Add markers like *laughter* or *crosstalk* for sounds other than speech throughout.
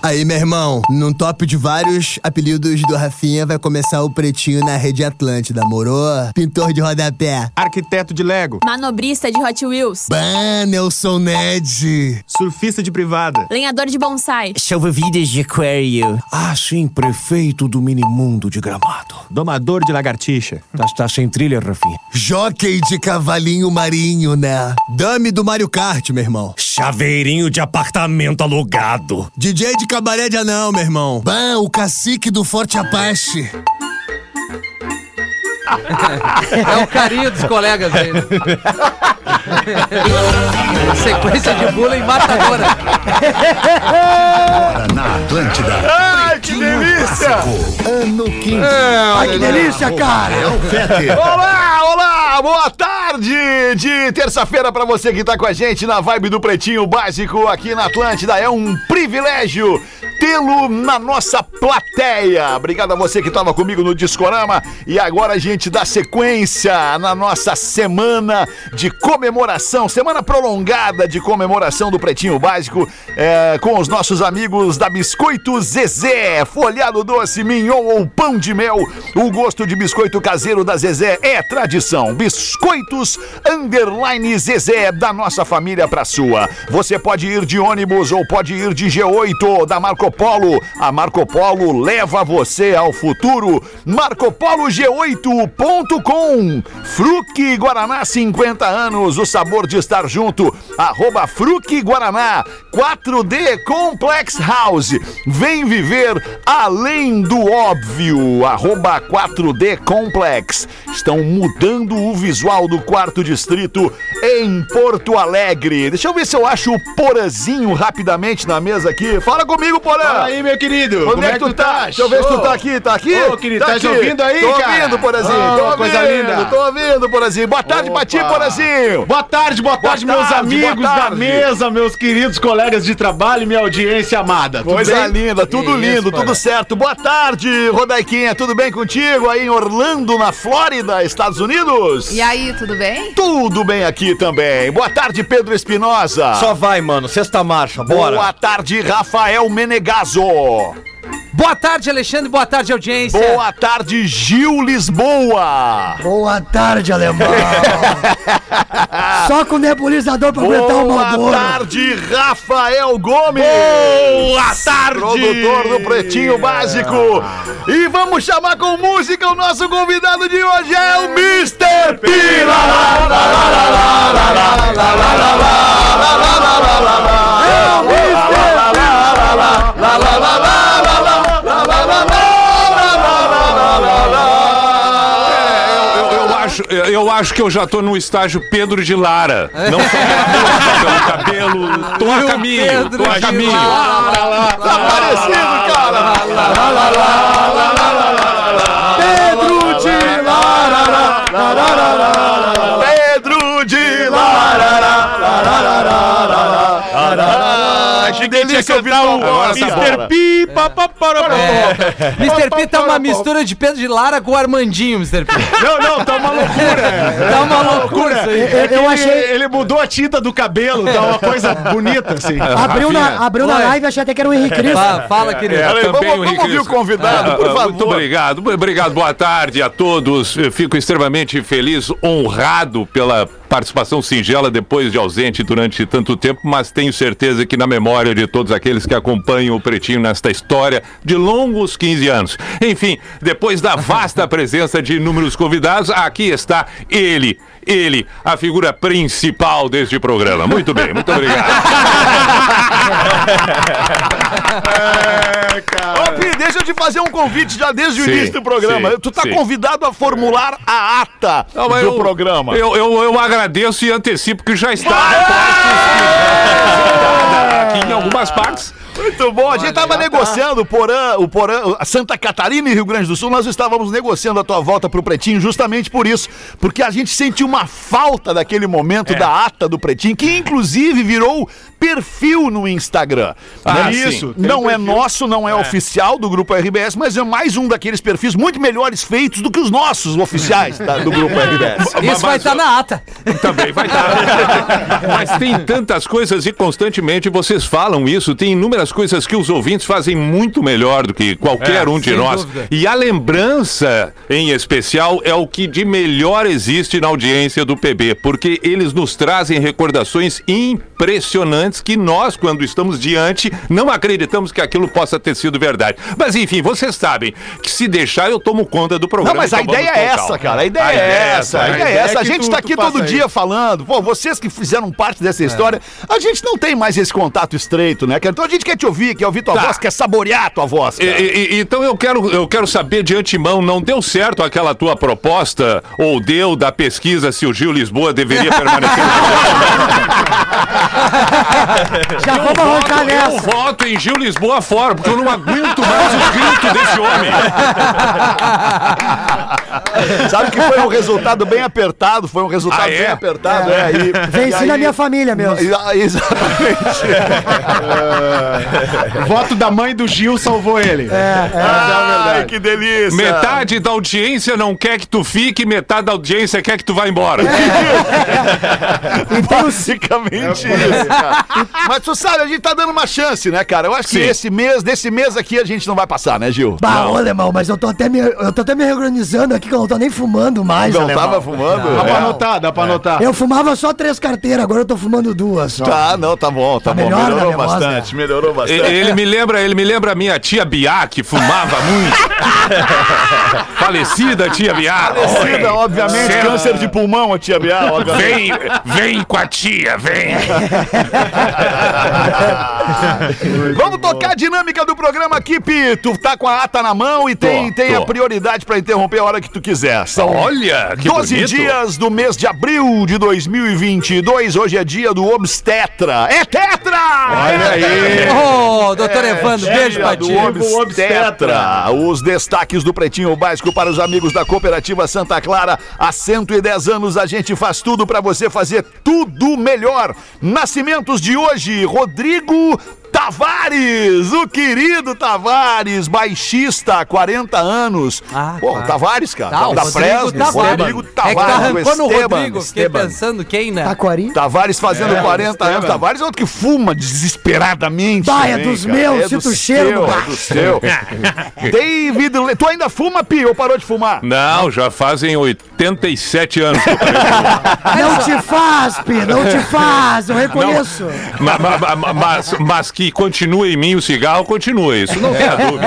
Aí, meu irmão, num top de vários apelidos do Rafinha, vai começar o pretinho na rede Atlântida, morou? Pintor de rodapé. Arquiteto de Lego. Manobrista de Hot Wheels. Ban, Nelson Ned. Surfista de privada. Lenhador de bonsai. Salva-vidas de aquário. Ah, sim, prefeito do minimundo de gramado. Domador de lagartixa. Tá, tá sem trilha, Rafinha. Jockey de cavalinho marinho, né? Dame do Mario Kart, meu irmão. Chaveirinho de apartamento alugado. DJ de cabaré de anão, meu irmão. Ban, o cacique do Forte Apache. É o carinho dos colegas aí. né? *laughs* Sequência de bullying matadora. Na Atlântida. Ai, que delícia! Ano 15. Ai, que delícia, cara! É o Fete. *laughs* Olá, olá, boa tarde de terça-feira pra você que tá com a gente na vibe do Pretinho Básico aqui na Atlântida. É um privilégio tê-lo na nossa plateia. Obrigado a você que tava comigo no Discorama e agora a gente dá sequência na nossa semana de comemoração, semana prolongada de comemoração do Pretinho Básico é, com os nossos amigos da Biscoito Zezé, folhado doce, mignon ou pão de mel. O gosto de biscoito caseiro da Zezé é tradição. Biscoitos Underline Zezé, da nossa família pra sua. Você pode ir de ônibus ou pode ir de G8 da Marco Polo. A Marco Polo leva você ao futuro. MarcoPoloG8.com Fruque Guaraná 50 anos, o sabor de estar junto. Arroba Fruque Guaraná 4D Complex House. Vem viver além do óbvio. Arroba 4D Complex. Estão mudando o visual do quarto distrito em Porto Alegre. Deixa eu ver se eu acho o Porazinho rapidamente na mesa aqui. Fala comigo, Porã. Fala aí, meu querido. Onde Como é que tu tá? Deixa eu ver se tu tá aqui, tá aqui? Ô, querido, tá aqui. ouvindo aí, tô cara? ouvindo, Porazinho. Ô, tô ouvindo, coisa linda. Tô ouvindo, Porazinho. Boa tarde pra ti, Opa. Porazinho. Boa tarde, boa tarde, Boa meus tarde, amigos boa da tarde. mesa, meus queridos colegas de trabalho e minha audiência amada. Tudo Coisa bem? linda, tudo lindo, tudo Porã. certo. Boa tarde, Rodaiquinha. Tudo bem contigo aí em Orlando, na Flórida, Estados Unidos? E aí, tudo bem? Tudo bem aqui também. Boa tarde, Pedro Espinosa. Só vai, mano. Sexta marcha, Boa tarde, Rafael Menegaso. Boa tarde, Alexandre. Boa tarde, audiência. Boa tarde, Gil Lisboa. Boa tarde, alemão. *laughs* Só com nebulizador pra aguentar o Boa Malboro. tarde, Rafael Gomes. Boa tarde! Produtor do Pretinho Básico. E vamos chamar com música o nosso convidado de hoje é o Mr. Eu, acho, eu acho que eu já tô no estágio Pedro de Lara. Não só pelo cabelo, tô a caminho, tô a caminho. Tá parecido, cara. Pedro de Lara. Pedro de Lara. Que delícia ouvir tua voz, cara. Mr. Papapara. Mr. P tá uma mistura de Pedro de Lara com o Armandinho, Mr. P. Não, não, tá uma loucura. Tá uma loucura isso aí. É que ele, ele mudou a tinta do cabelo, tá uma coisa bonita assim. Abriu na, abriu na live, achei até que era o Henrique Cristo. Fala, fala, querido. Vamos, o vamos ouvir o convidado, por Ah, favor. Muito obrigado, obrigado. Boa tarde a todos. Eu fico extremamente feliz, honrado pela participação singela depois de ausente durante tanto tempo, mas tenho certeza que na memória de todos aqueles que acompanham o Pretinho nesta história de longos 15 anos. Enfim, depois da vasta *laughs* presença de inúmeros convidados, aqui está ele, ele, a figura principal deste programa. Muito bem, muito obrigado. Ô, Pi, deixa eu te fazer um convite já desde o Sim, início do programa. sim, tu tá sim. convidado a formular a ata Não, do eu- programa. Eu, eu, eu agradeço e antecipo que já está aqui em algumas partes. Muito bom. A gente tava negociando o Porã, o Porã, a Santa Catarina e Rio Grande do Sul. Nós estávamos negociando a tua volta pro Pretinho justamente por isso. Porque a gente sentiu uma falta daquele momento da ata do Pretinho, que inclusive virou perfil no Instagram. Ah, Né? sim. Isso. Não é nosso, não é, oficial do Grupo RBS, mas é mais um daqueles perfis muito melhores feitos do que os nossos oficiais tá, do Grupo *laughs* RBS. Isso Mas- vai estar na ata. Também vai dar. *laughs* Mas tem tantas coisas e constantemente vocês falam isso. Tem inúmeras coisas que os ouvintes fazem muito melhor do que qualquer É, um de nós. dúvida. E a lembrança, em especial, é o que de melhor existe na audiência do PB, porque eles nos trazem recordações impressionantes que nós, quando estamos diante, não acreditamos que aquilo possa ter sido verdade. Mas enfim, vocês sabem que se deixar eu tomo conta do programa. Não, mas a ideia é essa, calma. cara. A ideia é essa. A ideia é essa. A gente tu- tá aqui todo dia falando. Pô, vocês que fizeram parte dessa história, a gente não tem mais esse contato estreito, né? Então a gente quer te ouvir, quer ouvir tua Tá. voz, quer saborear a tua voz, e- e- então eu quero, eu quero saber de antemão, não deu certo aquela tua proposta, ou deu da pesquisa se o Gil Lisboa deveria permanecer *laughs* *laughs* Já vamos arrancar Eu nessa. voto em Gil Lisboa fora, porque eu não aguento mais os gritos desse homem. *laughs* Sabe que foi um resultado bem apertado, foi um resultado Ah, é? bem apertado, é. e- Venci e na aí- minha família mesmo. Ah, *laughs* Exatamente. Voto da mãe do Gil salvou ele. É, é. Ai, que delícia. Metade da audiência não quer que tu fique, metade da audiência quer que tu vá embora. E tem os... Basicamente isso, cara. *laughs* Mas tu sabe, a gente tá dando uma chance, né, cara? Eu acho que Sim. esse mês, desse mês aqui, a gente não vai passar, né, Gil? Bah, ô, alemão, mas eu tô até me, eu tô até me reorganizando aqui que eu não tô nem fumando mais, Não alemão. tava fumando? Dá pra É. anotar, dá pra anotar. Eu fumava só três carteiras, agora eu tô fumando duas só. Tá, não, tá bom, tá, Tá bom. melhor, melhorou né, bastante, melhorou E- bastante. Ele me lembra, ele me lembra a minha tia Biá, que fumava muito. *laughs* Falecida tia Biá. Falecida, Oi. obviamente, Cê- câncer de pulmão, a tia Bial, obviamente. Vem, vem com a tia, vem. *laughs* *laughs* Vamos tocar a dinâmica do programa aqui, Pi. Tu tá com a ata na mão e tem, Tô, tem a prioridade pra interromper a hora que tu quiser. São Olha, que 12 bonito. dias do mês de abril de 2022. Hoje é dia do obstetra. É tetra! Olha aí. Ô, doutor Evandro, beijo Dia pra do ti. obstetra. Os destaques do Pretinho Básico para os amigos da Cooperativa Santa Clara. Há 110 anos a gente faz tudo para você fazer tudo melhor. Nascimentos de hoje, Rodrigo Tavares, o querido Tavares, baixista, 40 anos. Ah, Pô, claro. Tavares, cara. Tá, o da Rodrigo Fresno, Tavares. Rodrigo É que Tavares. tá arrancando o Esteban, Rodrigo. Fiquei Esteban. pensando quem, né? Taquari? Tavares fazendo É, 40 Esteban. anos. Tavares é outro que fuma desesperadamente. Bah, é dos cara. meus, é sinto do o cheiro do é do seu. *laughs* David, tu ainda fuma, Pi, ou parou de fumar? Não, já fazem 87 anos. Não te faz, Pi, não te faz, eu reconheço. Ma- ma- ma- ma- mas, mas que continua em mim o cigarro, continua. Isso não tenha dúvida.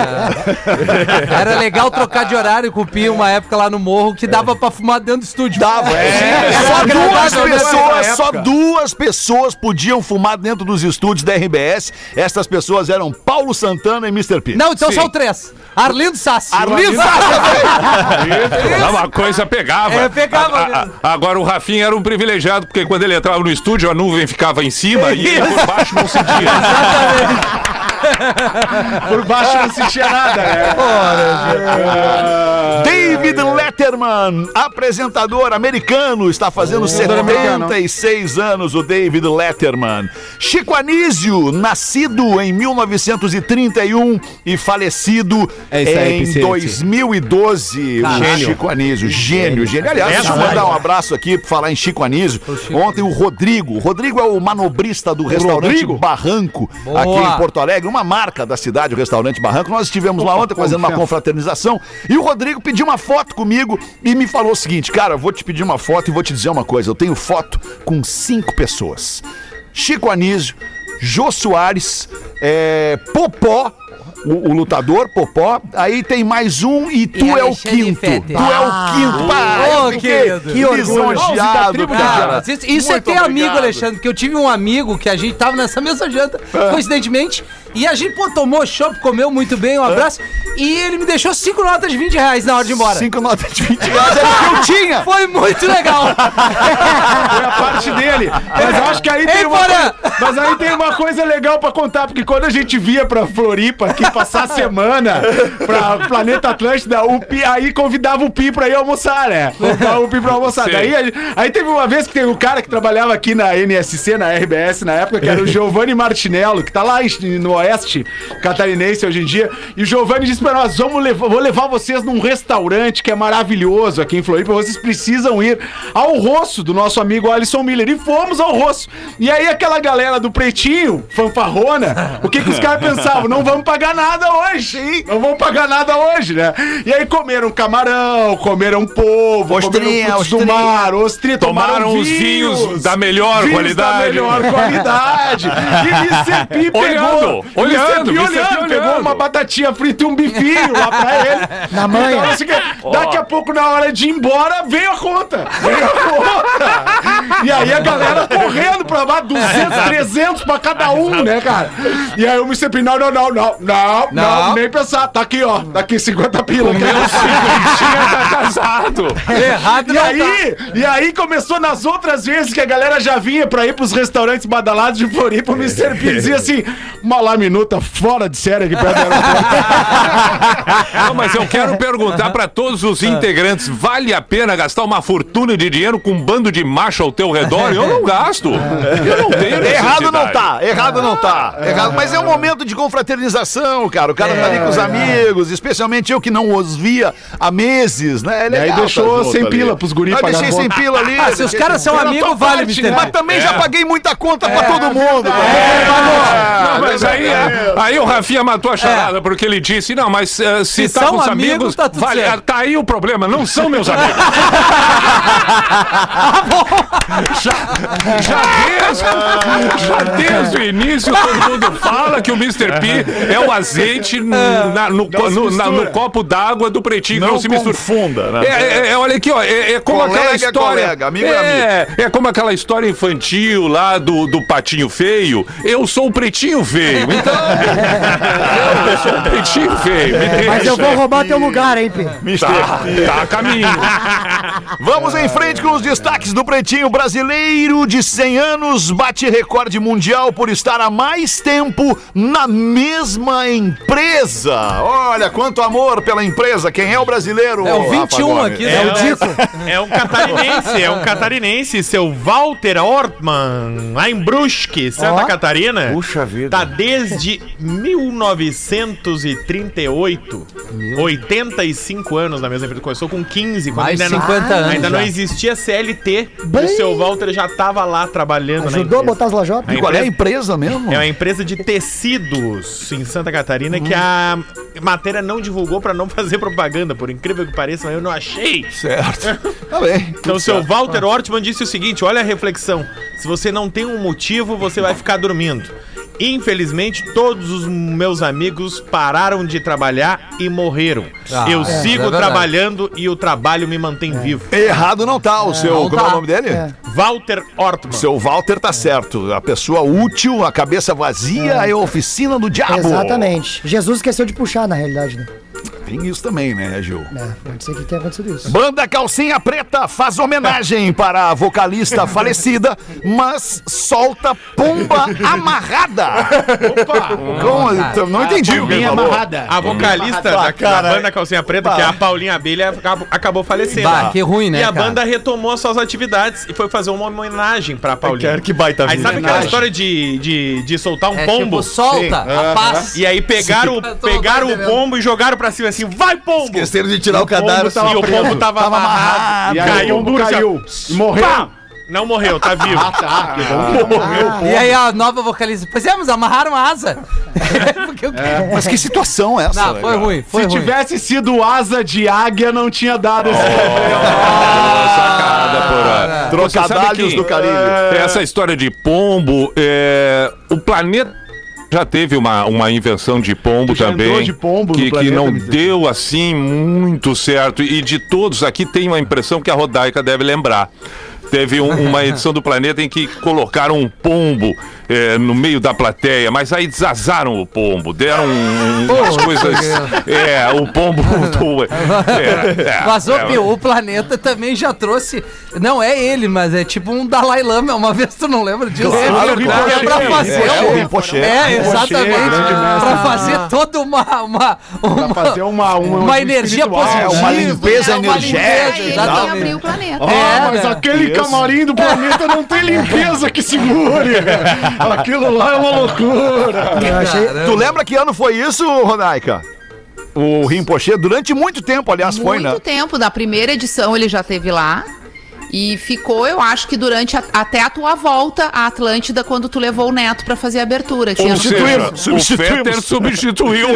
*laughs* Era legal trocar de horário com o Pio uma época lá no morro que dava pra fumar dentro do estúdio. Dava, é. Só duas pessoas, só duas pessoas podiam fumar dentro dos estúdios da RBS. Estas pessoas eram Paulo Santana e Mr. P. Não, então Sim. são três. Arlindo Sassi. Arlindo Sassi uma coisa pegava. É, pegava A- a- agora o Rafinha era um privilegiado, porque quando ele entrava no estúdio, a nuvem ficava em cima e ele por baixo não sentia. *laughs* Por baixo não sentia nada, né? David Letterman, apresentador americano, está fazendo 76 anos, o David Letterman. Chico Anísio, nascido em 1931 e falecido É aí, em Piscete. 2012. O. Chico Anísio, gênio, gênio. Aliás, deixa eu mandar um abraço aqui para falar em Chico Anísio. Ontem o Rodrigo, o Rodrigo é o manobrista do restaurante Rodrigo? Barranco, Boa. aqui em Porto Alegre, uma marca da cidade, o restaurante Barranco. Nós estivemos lá ontem fazendo uma confraternização e o Rodrigo pediu uma foto comigo e me falou o seguinte: Cara, eu vou te pedir uma foto e vou te dizer uma coisa. Eu tenho foto com cinco pessoas: Chico Anísio, Jô Soares, é, Popó. O, o lutador, Popó, aí tem mais um e tu E é o quinto. Tu é o quinto. Pá, querido. Que lisonjeado, Cara, isso, isso é ter amigo, obrigado. Alexandre, porque eu tive um amigo que a gente tava nessa mesma janta, coincidentemente, e a gente, pô, tomou chopp, comeu muito bem, um abraço, e ele me deixou cinco notas de 20 reais na hora de ir embora. Cinco notas de 20 reais era o que eu tinha. *laughs* Foi muito legal. *laughs* Foi a parte dele. Mas eu acho que aí tem Ei, uma Porã! coisa, Mas aí tem uma coisa legal pra contar, porque quando a gente via pra Floripa aqui passar a semana pra Planeta Atlântida, o Pi, aí convidava o Pi pra ir almoçar, né? Convidava o Pi pra almoçar. Sim. Daí aí, aí teve uma vez que tem o cara que trabalhava aqui na NSC, na RBS na época, que era o Giovanni Martinello, que tá lá no Oeste catarinense hoje em dia. E o Giovanni disse pra nós: vamos levar, vou levar vocês num restaurante que é maravilhoso aqui em Floripa. Vocês precisam ir ao rosto do nosso amigo Alisson Miller. E fomos ao rosto. E aí aquela galera do Pretinho, fanfarrona, o que que os caras pensavam? Não vamos pagar nada hoje. Não vamos pagar nada hoje, né? E aí comeram camarão, comeram polvo, Ostrinha, comeram frutos do mar, ostrinha, Tomaram os vinhos da melhor vinhos qualidade. da melhor qualidade. *laughs* E. P pegou. Olhando, olhando. P olhando, pegou uma batatinha frita e um bifinho lá pra ele. *laughs* Na manha. Então, assim, daqui a pouco, na hora de ir embora, veio a conta. Veio a conta. E aí a galera correndo pra lá, 200, 300 *laughs* pra cada um, né, cara? E aí o Mr. P, não, não, não, não, não, não, Não. nem pensar. Tá aqui, ó. Tá aqui 50 pila. Meu cinquentinha tá *laughs* casado. Errado E não aí, e aí começou nas outras vezes que a galera já vinha pra ir pros restaurantes badalados de Floripa, o Mr. P dizia assim, uma laminuta fora de série aqui perto aeroporto. *laughs* Não, mas eu quero perguntar pra todos os integrantes: vale a pena gastar uma fortuna de dinheiro com um bando de macho ao teu redor? Eu não gasto. Eu não tenho. Errado não tá, errado não tá. Errado, mas é um momento de confraternização, cara. O cara tá ali com os amigos, especialmente eu que não os via há meses, né? É aí legal deixou sem ali. pila pros guri Ah, pagar deixei conta. sem pila ali. Ah, se os caras são amigos, vale, parte. Mas também já paguei muita conta pra todo mundo. Não, mas aí, aí o Rafinha matou a charada, porque ele disse: não, mas eh, se, Se tá com os amigos, amigos, tá vale, tá aí o problema, não são meus amigos. *laughs* já, já, desde, já desde o início, todo mundo fala que o Mr. P é o azeite *laughs* na- no, no- na- no copo d'água do pretinho, que Não não se mistura. confunda, né? É, é, é, olha aqui, ó, é, é como Colega aquela é história. colega, amigo é é, é como aquela história infantil lá do, do patinho feio. Eu sou o pretinho feio, então. *laughs* eu sou o pretinho feio. Mas eu vou roubar teu lugar, hein, Pi? Tá, tá a caminho. *laughs* Vamos em frente com os destaques do Pretinho Brasileiro de 100 anos. Bate recorde mundial por estar há mais tempo na mesma empresa. Olha quanto amor pela empresa. Quem é o brasileiro? É o Rafa 21 Gomes? aqui, É o Dico. É um catarinense, é um catarinense, seu Walter Ortmann, lá em Brusque, Santa Ó. Catarina. Puxa vida. Tá desde 1938, 85 anos na mesma empresa. Começou com 15, quando Mais ainda, 50 não, anos ainda já. não existia CLT. Bem. O seu Walter já tava lá trabalhando na Ajudou a empresa. botar as lajotas? E qual é a empresa mesmo? É uma empresa de tecidos em Santa Catarina que a matéria não divulgou pra não fazer propaganda, por incrível que pareça, mas eu não achei. Certo. *laughs* Tá bem. Então, o seu Walter Ortmann disse o seguinte: olha a reflexão. Se você não tem um motivo, você vai ficar dormindo. Infelizmente, todos os meus amigos pararam de trabalhar e morreram. Ah, Eu é, sigo é trabalhando e o trabalho me mantém vivo. Errado não tá. O seu. não Como é o tá. nome dele? É. Walter Ortmann. Seu Walter tá certo. A pessoa útil, a cabeça vazia é, a oficina do diabo. Exatamente. Jesus esqueceu de puxar, na realidade, né? Tem isso também, né, Gil? É, pode ser que tenha acontecido isso. Banda Calcinha Preta faz homenagem *laughs* para a vocalista falecida, mas solta pomba amarrada. Opa! Como? Não entendi o que falou. amarrada. A vocalista da, da cara. banda Calcinha Preta, que é a Paulinha Abelha, acabou, acabou falecendo. Bah, que ruim, né, E a cara? banda retomou as suas atividades e foi fazer uma homenagem pra Paulinha. que baita Aí vida. sabe aquela história de, de, de soltar um É pombo? tipo, solta a paz. E aí pegaram, o- Sim. pegaram o pombo e jogaram pra cima assim, vai pombo! Esqueceram de tirar o cadáver. e o pombo tava, Tava amarrado. E aí caiu pombo duro, assim, caiu. E morreu. Pá! Não morreu, tá vivo. Ah, tá. Que bom. E aí a nova vocalista, pois é, mas amarraram a asa. *laughs* Porque eu- Mas que situação é essa? Não, foi ruim, foi Se ruim. tivesse sido asa de águia, não tinha dado esse Sacada, porra. Você sabe Trocadalhos do Caribe. Essa história de pombo, é, o planeta Já teve uma, uma invenção de pombo já também. de pombo que, que não deu assim muito certo. E de todos aqui tem uma impressão que a Rodaica deve lembrar. Teve um- uma *laughs* edição do Planeta em que colocaram um pombo eh, no meio da plateia, mas aí desazaram o pombo, deram um- umas coisas. É, o pombo. *laughs* do- é, é, Mas, ô, é, Pio, o planeta também já trouxe. Não é ele, mas é tipo um Dalai Lama. Uma vez tu não lembra disso? Claro, é, verdade, é pra Rinpoche, fazer. é, um-. É, exatamente. Pra fazer toda uma. uma, uma Pra fazer uma, uma, uma energia positiva. É, uma limpeza É, uma energética, ele abriu o planeta. Ah, É, mas né? aquele Isso. Camarim do planeta não tem limpeza que segure. Aquilo lá é uma loucura. Achei, Tu lembra que ano foi isso, Rodaica? O Rinpoche, durante muito tempo, aliás, foi, Muito né? tempo, da primeira edição ele já teve lá. E ficou, eu acho que durante a- até a tua volta à Atlântida, quando tu levou o Neto pra fazer a abertura. Tinha- Ou seja, Substituímos, o. Fetter substituiu. *laughs*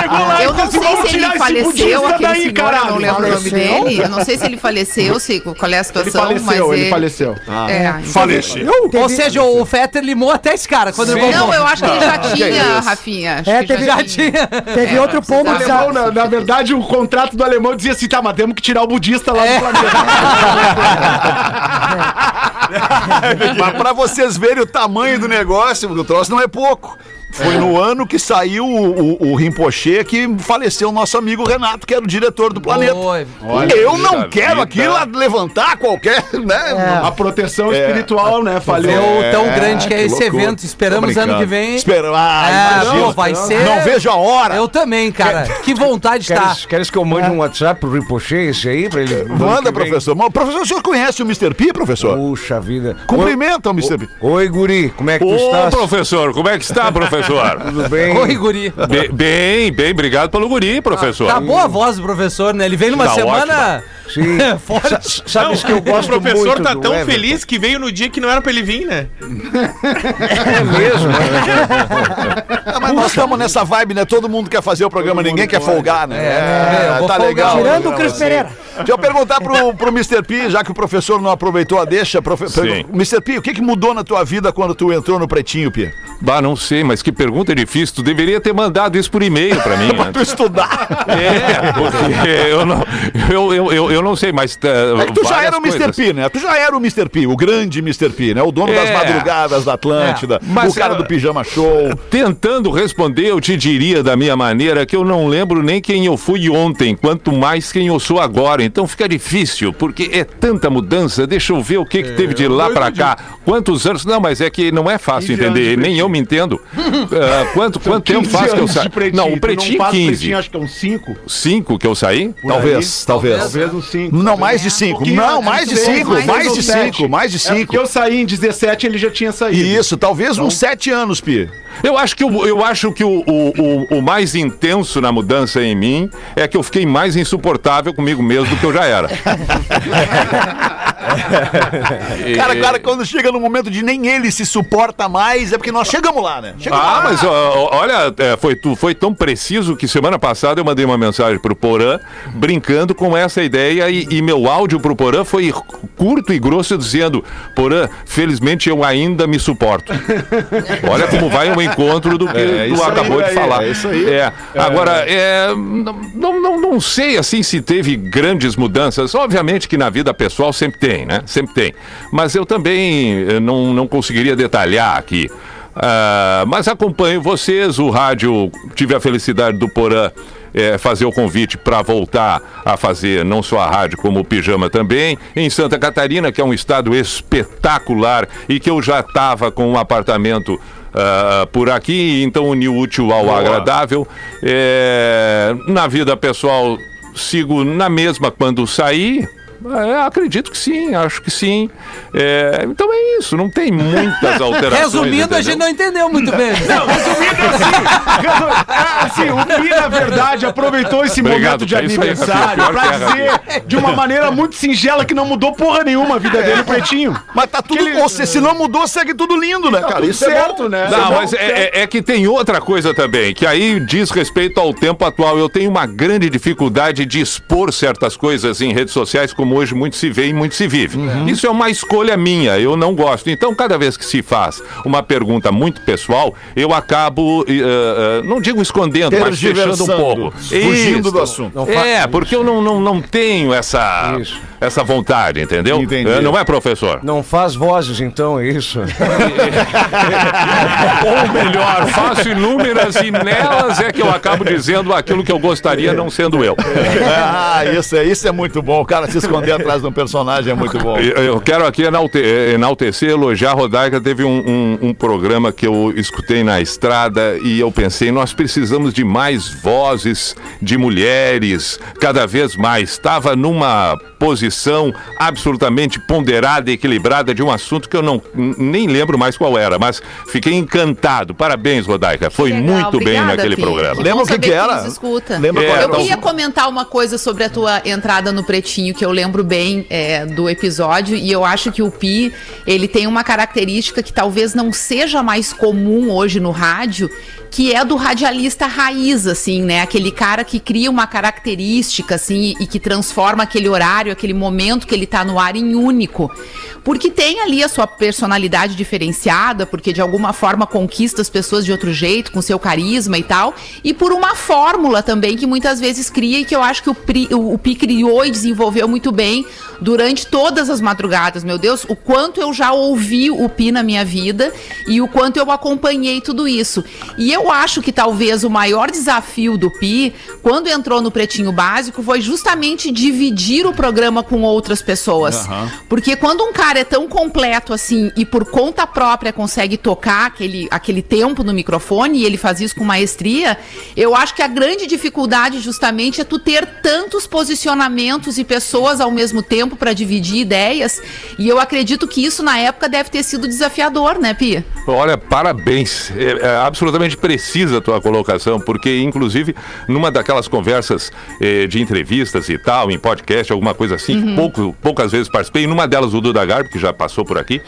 Chegou lá Eu e não sei "Vamos se ele tirar esse faleceu, budista aquele daí, senhor, eu caralho." não lembro o nome dele. Eu não sei se ele faleceu, se, qual é a Ele situação, faleceu, mas ele faleceu. É, então- Faleceu. Ou seja, o Fetter limou até esse cara quando ele Não, eu acho que ele já que tinha, isso? Rafinha. Acho É, que teve- Já tinha. teve outro O pombo de alemão, na, na verdade, o contrato do alemão dizia assim: tá, mas temos que tirar o budista lá É. do planeta. Mas pra vocês verem o tamanho do negócio, o troço não é pouco. Foi no ano que saiu o, o, o Rinpoche que faleceu o nosso amigo Renato, que era o diretor do planeta. Foi. Eu não quero vida. aqui lá levantar qualquer, né? A proteção espiritual, né? Falhou. Deu tão grande que é que esse loucura. evento. Esperamos ano que vem. Espera, ah, É, pô, vai ser. Não vejo a hora. Eu também, cara. Que vontade de estar. Queres, queres que eu mande um WhatsApp pro Ripoche esse aí? Pra ele, Manda, professor. Mas, professor, o senhor conhece o Mr. P, professor? Puxa vida. Cumprimenta o Mr. P. Oi, guri, como é que tu Ô, estás? professor, como é que está, professor? *laughs* *laughs* Tudo bem? Oi, guri. Be- bem, bem, obrigado pelo guri, professor. Tá boa a voz do professor, né? Ele veio numa Tá semana *laughs* Sim. *laughs* forte. Sa- Sabes que eu gosto o professor muito tá do tão Everton. feliz que veio no dia que não era pra ele vir, né? É mesmo? Ah, mas nós estamos nessa vibe, né? Todo mundo quer fazer o programa, ninguém quer folgar, né? É, vou tá folgar. legal. Tirando o Cris assim. Pereira. Deixa eu perguntar pro, pro Mr. P, já que o professor não aproveitou a deixa. Profe... Sim. Mr. P, o que, que mudou na tua vida quando tu entrou no Pretinho, P? Bah, não sei, mas que pergunta difícil. Tu deveria ter mandado isso por e-mail pra mim. *laughs* né? Tu estudar. É, porque eu não, eu, eu, eu, eu não sei, mas. É que tu já era o Mr. P, né? Tu já era o Mr. P, o grande Mr. P, né? O dono das É. madrugadas da Atlântida, É, o cara do pijama show. Tentando responder, eu te diria da minha maneira que eu não lembro nem quem eu fui ontem, quanto mais quem eu sou agora. Então fica difícil, porque é tanta mudança. Deixa eu ver o que, que teve de lá pra cá. Quantos anos? Não, mas é que não é fácil 15 anos entender, de nem eu me entendo. *laughs* Ah, quanto quanto tempo 15 faz que eu saí? pretinho. Não, o pretinho faz 15. pretinho, acho que é uns 5. 5 que eu saí? Talvez, talvez. Talvez uns 5. Não, mais de cinco. Não, mais de cinco. Mais de cinco. Mais de É porque cinco. eu saí em 17 ele já tinha saído. Isso, talvez uns sete anos, Pi. Eu acho que, o, eu acho que o, o, o, o mais intenso na mudança em mim é que eu fiquei mais insuportável comigo mesmo do que eu já era. *laughs* Cara, E- cara, quando chega no momento de nem ele se suporta mais, é porque nós chegamos lá, né? Chegamos Ah, lá. mas ó, olha, é, foi, tu, foi tão preciso que semana passada eu mandei uma mensagem pro Porã brincando com essa ideia e, e meu áudio pro Porã foi curto e grosso dizendo: Porã, felizmente eu ainda me suporto. *laughs* Olha como vai o encontro do que É tu isso aí, acabou de aí, falar. é isso aí. É, agora, é, não, não, não sei assim se teve grandes mudanças. Obviamente que na vida pessoal sempre tem, né? Sempre tem. Mas eu também eh, não, não conseguiria detalhar aqui. Ah, mas acompanho vocês, o rádio, tive a felicidade do Porã eh, fazer o convite para voltar a fazer não só a rádio, como o pijama também, em Santa Catarina, que é um estado espetacular e que eu já estava com um apartamento ah, por aqui, então o útil ao agradável. Eh, na vida pessoal, sigo na mesma quando saí. É, acredito que sim, acho que sim. É, então é isso, não tem muitas *laughs* alterações. Resumindo, a entendeu? gente não entendeu muito bem. É, assim, o Pi, na verdade, aproveitou esse Obrigado, momento de é aí, aniversário Rafinha, pra é, dizer de uma maneira muito singela que não mudou porra nenhuma a vida dele, pretinho. Mas tá tudo. Aquele- Ou se, se não mudou, segue tudo lindo, né, cara? tudo Isso é certo, né? Não, mas é, é- é que tem outra coisa também, que aí diz respeito ao tempo atual. Eu tenho uma grande dificuldade de expor certas coisas em redes sociais, como hoje muito se vê e muito se vive. Isso é uma escolha minha, eu não gosto. Então, cada vez que se faz uma pergunta muito pessoal, eu acabo, eh, eh, não digo escondendo, mas fechando um pouco. fugindo Isso. do assunto. É, porque eu não, não, não tenho essa, essa vontade, entendeu? Entendi. Eh, Não é, professor? Não faz vozes, então, é isso? *laughs* Ou melhor, faço inúmeras e nelas é que eu acabo dizendo aquilo que eu gostaria, não sendo eu. Ah, isso é, isso é muito bom. O cara se esconder atrás de um personagem é muito bom. Eu quero aqui enalte- eh, enaltecer, elogiar a Rodaica. Teve um, um- um programa que eu escutei na estrada e eu pensei, nós precisamos de mais vozes de mulheres, cada vez mais. Estava numa posição absolutamente ponderada e equilibrada de um assunto que eu não nem lembro mais qual era, mas fiquei encantado. Parabéns, Rodaica. Foi Legal, muito bem obrigada, naquele Pi. programa. Lembra o que que era? escuta. Lembra qual eu queria comentar uma coisa sobre a tua entrada no Pretinho, que eu lembro bem é, do episódio, e eu acho que o Pi, ele tem uma característica que talvez não seja mais comum hoje no rádio, que é do radialista raiz, assim, né? Aquele cara que cria uma característica, assim, e que transforma aquele horário, aquele momento que ele tá no ar em único. Porque tem ali a sua personalidade diferenciada, porque de alguma forma conquista as pessoas de outro jeito, com seu carisma e tal, e por uma fórmula também que muitas vezes cria e que eu acho que o, Pri, o, o Pi criou e desenvolveu muito bem durante todas as madrugadas. Meu Deus, o quanto eu já ouvi o Pi na minha vida e o quanto eu acompanhei tudo isso. E eu acho que talvez o maior desafio do Pi, quando entrou no Pretinho Básico, foi justamente dividir o programa com outras pessoas. Porque quando um cara é tão completo assim e por conta própria consegue tocar aquele, aquele tempo no microfone e ele faz isso com maestria, eu acho que a grande dificuldade justamente é tu ter tantos posicionamentos e pessoas ao mesmo tempo para dividir ideias. E eu acredito que isso na época deve ter sido desafiador, né, Pia? Olha, parabéns. É, é absolutamente precisa a tua colocação, porque, inclusive, numa daquelas conversas eh, de entrevistas e tal, em podcast, alguma coisa assim, Uhum. que pouco, poucas vezes participei, numa delas o Duda Garbi, que já passou por aqui,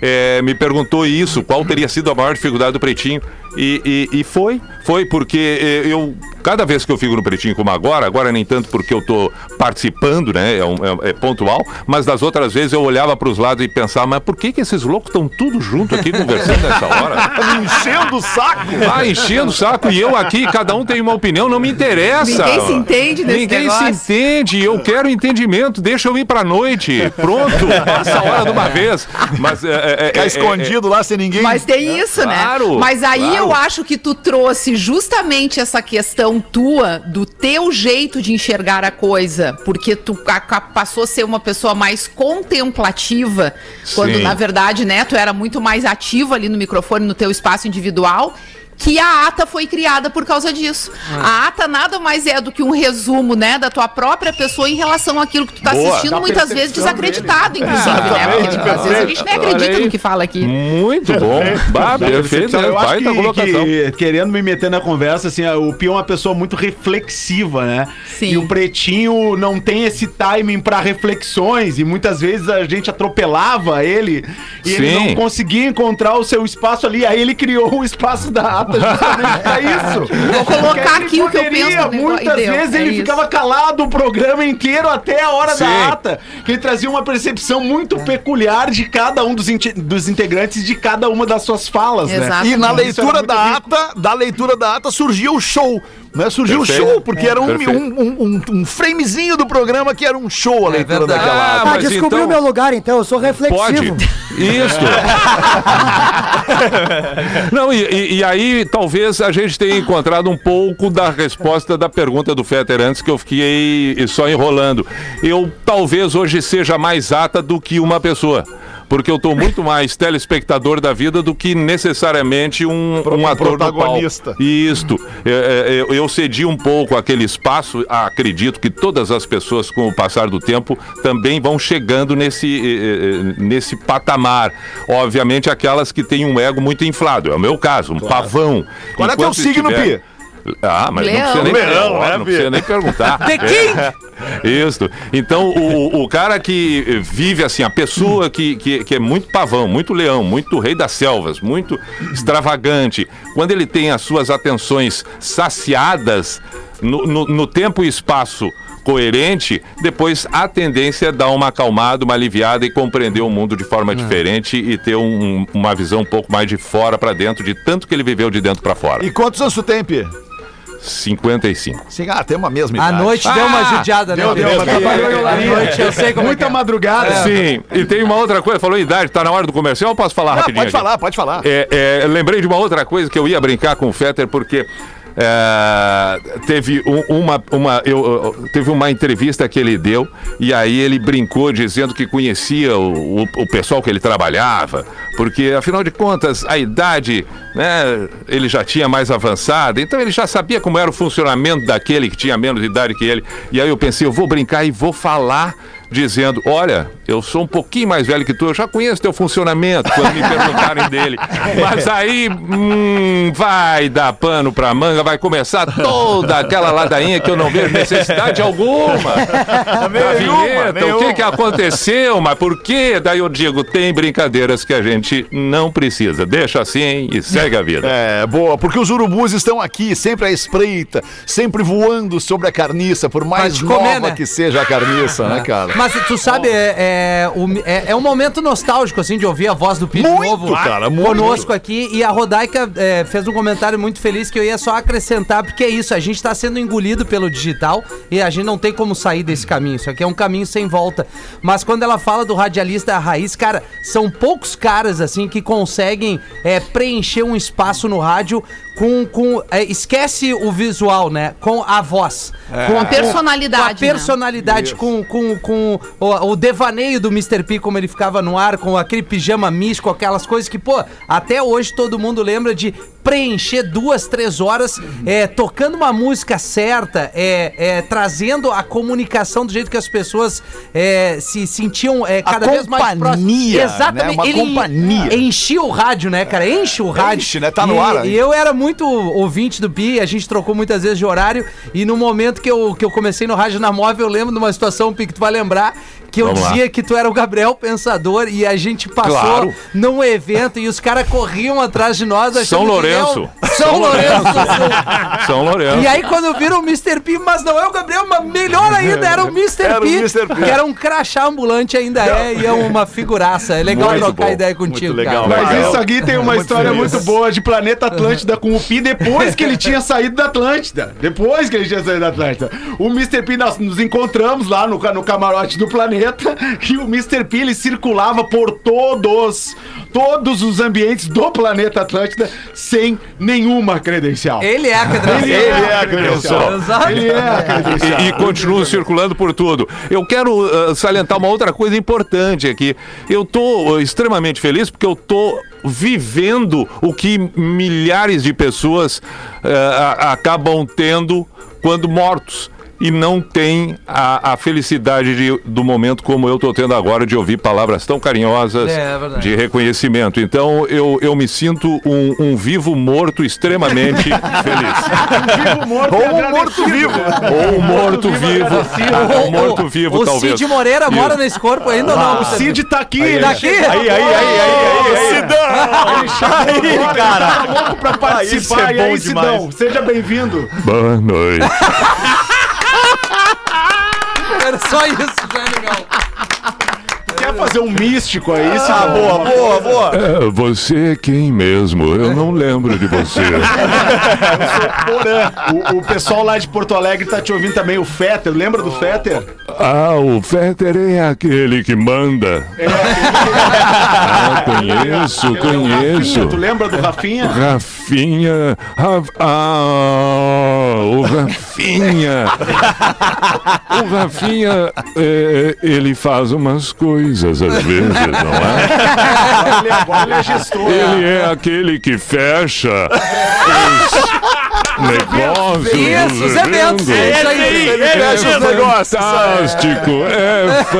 eh, me perguntou isso, qual teria sido a maior dificuldade do Pretinho. E, e- e foi, foi porque eh, eu, cada vez que eu fico no Pretinho como agora, agora nem tanto porque eu tô participando, né, é, um- é- é pontual, mas das outras vezes eu olhava para os lados e pensava, mas por que que esses loucos estão tudo junto aqui conversando nessa hora? *laughs* Tá me enchendo o saco. Ah, enchendo o saco e eu aqui, cada um tem uma opinião, não me interessa. Ninguém se entende nesse Ninguém negócio. se entende, eu quero entendimento, deixa eu ir pra noite. Pronto, passa a hora de uma vez. Mas é, é, é, Ficar é, escondido lá sem ninguém. Mas tem isso, Claro, né? Mas aí claro. Eu acho que tu trouxe justamente essa questão tua, do teu jeito de enxergar a coisa, porque tu passou a ser uma pessoa mais contemplativa, quando Sim. na verdade, né, tu era muito mais ativo ali no microfone, no teu espaço individual. Que a ata foi criada por causa disso. A ata nada mais é do que um resumo, né, da tua própria pessoa em relação àquilo que tu tá Boa. assistindo, Da muitas vezes desacreditado, inclusive, né? Porque às vezes a gente nem acredita no que fala aqui. Muito bom. Bah, perfeito, né? Eu acho baita que, colocação. que, querendo me meter na conversa, assim, o Pio é uma pessoa muito reflexiva, né? Sim. E o Pretinho não tem esse timing pra reflexões e muitas vezes a gente atropelava ele e ele Sim. não conseguia encontrar o seu espaço ali. Aí ele criou o espaço da ata justamente pra isso. Vou colocar aqui o que eu penso Muitas deu, vezes é ele isso. ficava calado o programa inteiro até a hora Sim. da ata, que ele trazia uma percepção muito peculiar de cada um dos, dos integrantes de cada uma das suas falas, né? Exato. E na leitura da muito ata, da leitura da ata surgiu o show. Né? Surgiu o show, porque era um, um, um, um, framezinho do programa que era um show a leitura verdade. daquela Ah, ata. Ah, mas descobriu então- meu lugar, então. Eu sou Pode. reflexivo. Isso. *laughs* Não, e, e- e aí talvez a gente tenha encontrado um pouco da resposta da pergunta do Fetter antes que eu fiquei só enrolando. Eu talvez hoje seja mais ata do que uma pessoa. Porque eu estou muito mais telespectador da vida do que necessariamente um, um ator protagonista. Isto. É, é, Eu, eu cedi um pouco aquele espaço. Acredito que todas as pessoas, com o passar do tempo, também vão chegando nesse, nesse patamar. Obviamente, aquelas que têm um ego muito inflado. É o meu caso, um pavão. Qual é teu signo, estiver- Pi? Ah, mas não Leão. precisa nem, Leão, perguntar, é, não precisa nem perguntar. *laughs* The King! É, Isso. Então, o, o cara que vive assim, a pessoa que, que, que é muito pavão, muito leão, muito rei das selvas, muito extravagante, quando ele tem as suas atenções saciadas, no, no- no tempo e espaço coerente, depois a tendência é dar uma acalmada, uma aliviada e compreender o mundo de forma diferente e ter um- uma visão um pouco mais de fora pra dentro, de tanto que ele viveu de dentro pra fora. E quantos anos tu tem, Pi? 55. Sim, ah, tem uma mesma A idade. noite deu uma judiada, né? deu, deu, trabalhou em A olaria. noite eu sei como Muita é é. madrugada. Sim, e tem uma outra coisa, falou idade, tá na hora do comercial, posso falar Ah, rapidinho? pode aqui? falar, pode falar. É, é, lembrei de uma outra coisa que eu ia brincar com o Fetter, porque é, teve um- uma, uma, eu, teve uma entrevista que ele deu e aí ele brincou dizendo que conhecia o, o, o pessoal que ele trabalhava, porque afinal de contas a idade, né, ele já tinha mais avançada, então ele já sabia como era o funcionamento daquele que tinha menos idade que ele. E aí eu pensei, eu vou brincar e vou falar dizendo: Olha, eu sou um pouquinho mais velho que tu, eu já conheço teu funcionamento quando me perguntarem *laughs* dele. Mas aí hum, vai dar pano pra manga, vai começar toda aquela ladainha que eu não vejo necessidade alguma. *laughs* Da vinheta, o que que aconteceu, mas por quê? Daí eu digo: tem brincadeiras que a gente não precisa. Deixa assim e segue a vida. É, boa, porque os urubus estão aqui, sempre à espreita, sempre voando sobre a carniça, por mais comer, nova né? que seja a carniça, né, *laughs* cara? Mas tu sabe, é, é, o- é- é um momento nostálgico, assim, de ouvir a voz do Muito, Novo cara, muito. conosco aqui. E a Rodaica é, fez um comentário muito feliz que eu ia só acrescentar, porque é isso, a gente tá sendo engolido pelo digital e a gente não tem como sair desse caminho. Isso aqui é um caminho sem volta. Mas quando ela fala do radialista raiz, cara, são poucos caras, assim, que conseguem é, preencher um espaço no rádio com. com é, esquece o visual, né? Com a voz. Com a personalidade, Com a né? personalidade, com, com, com o, o devaneio do Mr. P, como ele ficava no ar, com aquele pijama místico, aquelas coisas que, pô, até hoje todo mundo lembra de preencher duas, três horas é, tocando uma música certa, é, é, trazendo a comunicação do jeito que as pessoas é, se sentiam é, cada vez mais próximas. companhia, Exatamente. né? Uma Ele companhia. enchia o rádio, né, cara? Enche o rádio. Enche, né? Tá no E- ar. E eu era muito ouvinte do Pi, a gente trocou muitas vezes de horário. E no momento que eu, que eu comecei no Rádio na Móvel, eu lembro de uma situação, Pi, que tu vai lembrar, que eu Vamos lá. dizia que tu era o Gabriel Pensador e a gente passou Claro. num evento e os caras corriam atrás de nós. São Lourenço. eu- São Lourenço. São Lourenço. E aí, quando viram o Mr. P, mas não é o Gabriel, mas melhor ainda, era o Mr. Era o P, Mr. P. que era um crachá ambulante ainda é, e é uma figuraça. É legal Muito trocar bom, ideia contigo, muito legal. cara. Mas isso eu- aqui tem uma muito história feliz. muito boa de Planeta Atlântida com o Pi depois que ele tinha saído da Atlântida. Depois que ele tinha saído da Atlântida. O Mr. P, nós nos encontramos lá no, no camarote do planeta *laughs* e o Mr. P ele circulava por todos, todos os ambientes do planeta Atlântida sem nenhuma credencial. Ele é a credencial. Ele Ele é a credencial. Exato. Ele é a credencial. E, e circulando por tudo. Eu quero ah, salientar uma outra coisa importante aqui. Eu tô ah, extremamente feliz porque eu tô vivendo o que milhares de pessoas a- acabam tendo quando mortos. E não tem a, a felicidade de- do momento como eu tô tendo agora de ouvir palavras tão carinhosas É, é de reconhecimento. Então eu, eu me sinto um, um vivo morto extremamente *laughs* feliz. Vivo morto Ou um morto-vivo. né? Ou um morto-vivo. Ah, um morto-vivo, o talvez. Cid Moreira mora nesse corpo ainda ou não? O Cid tá aqui, Tá ele aqui? Aí, aí, aí, aí, aí. Sidão! Ele agora, cara. tá louco pra participar. Ah, isso é e aí, demais. seja bem-vindo. Boa noite. *laughs* Era só isso, já é legal. Quer fazer um místico aí, Ah, boa, boa, boa. É, você é quem mesmo? Eu não lembro de você. *laughs* O, o pessoal lá de Porto Alegre tá te ouvindo também, o Fetter. Lembra do Fetter? Ah, o Fetter é aquele que manda. Ah, conheço, Rafinha, conheço. tu lembra do Rafinha? Rafinha. Raf- Ah, o Rafinha. *laughs* O Rafinha, é, ele faz umas coisas às vezes, não é? Ele, é gestor. Ele é aquele que fecha os negócios. *laughs* Isso, os eventos. É fecha os negócios. Fantástico, é *laughs*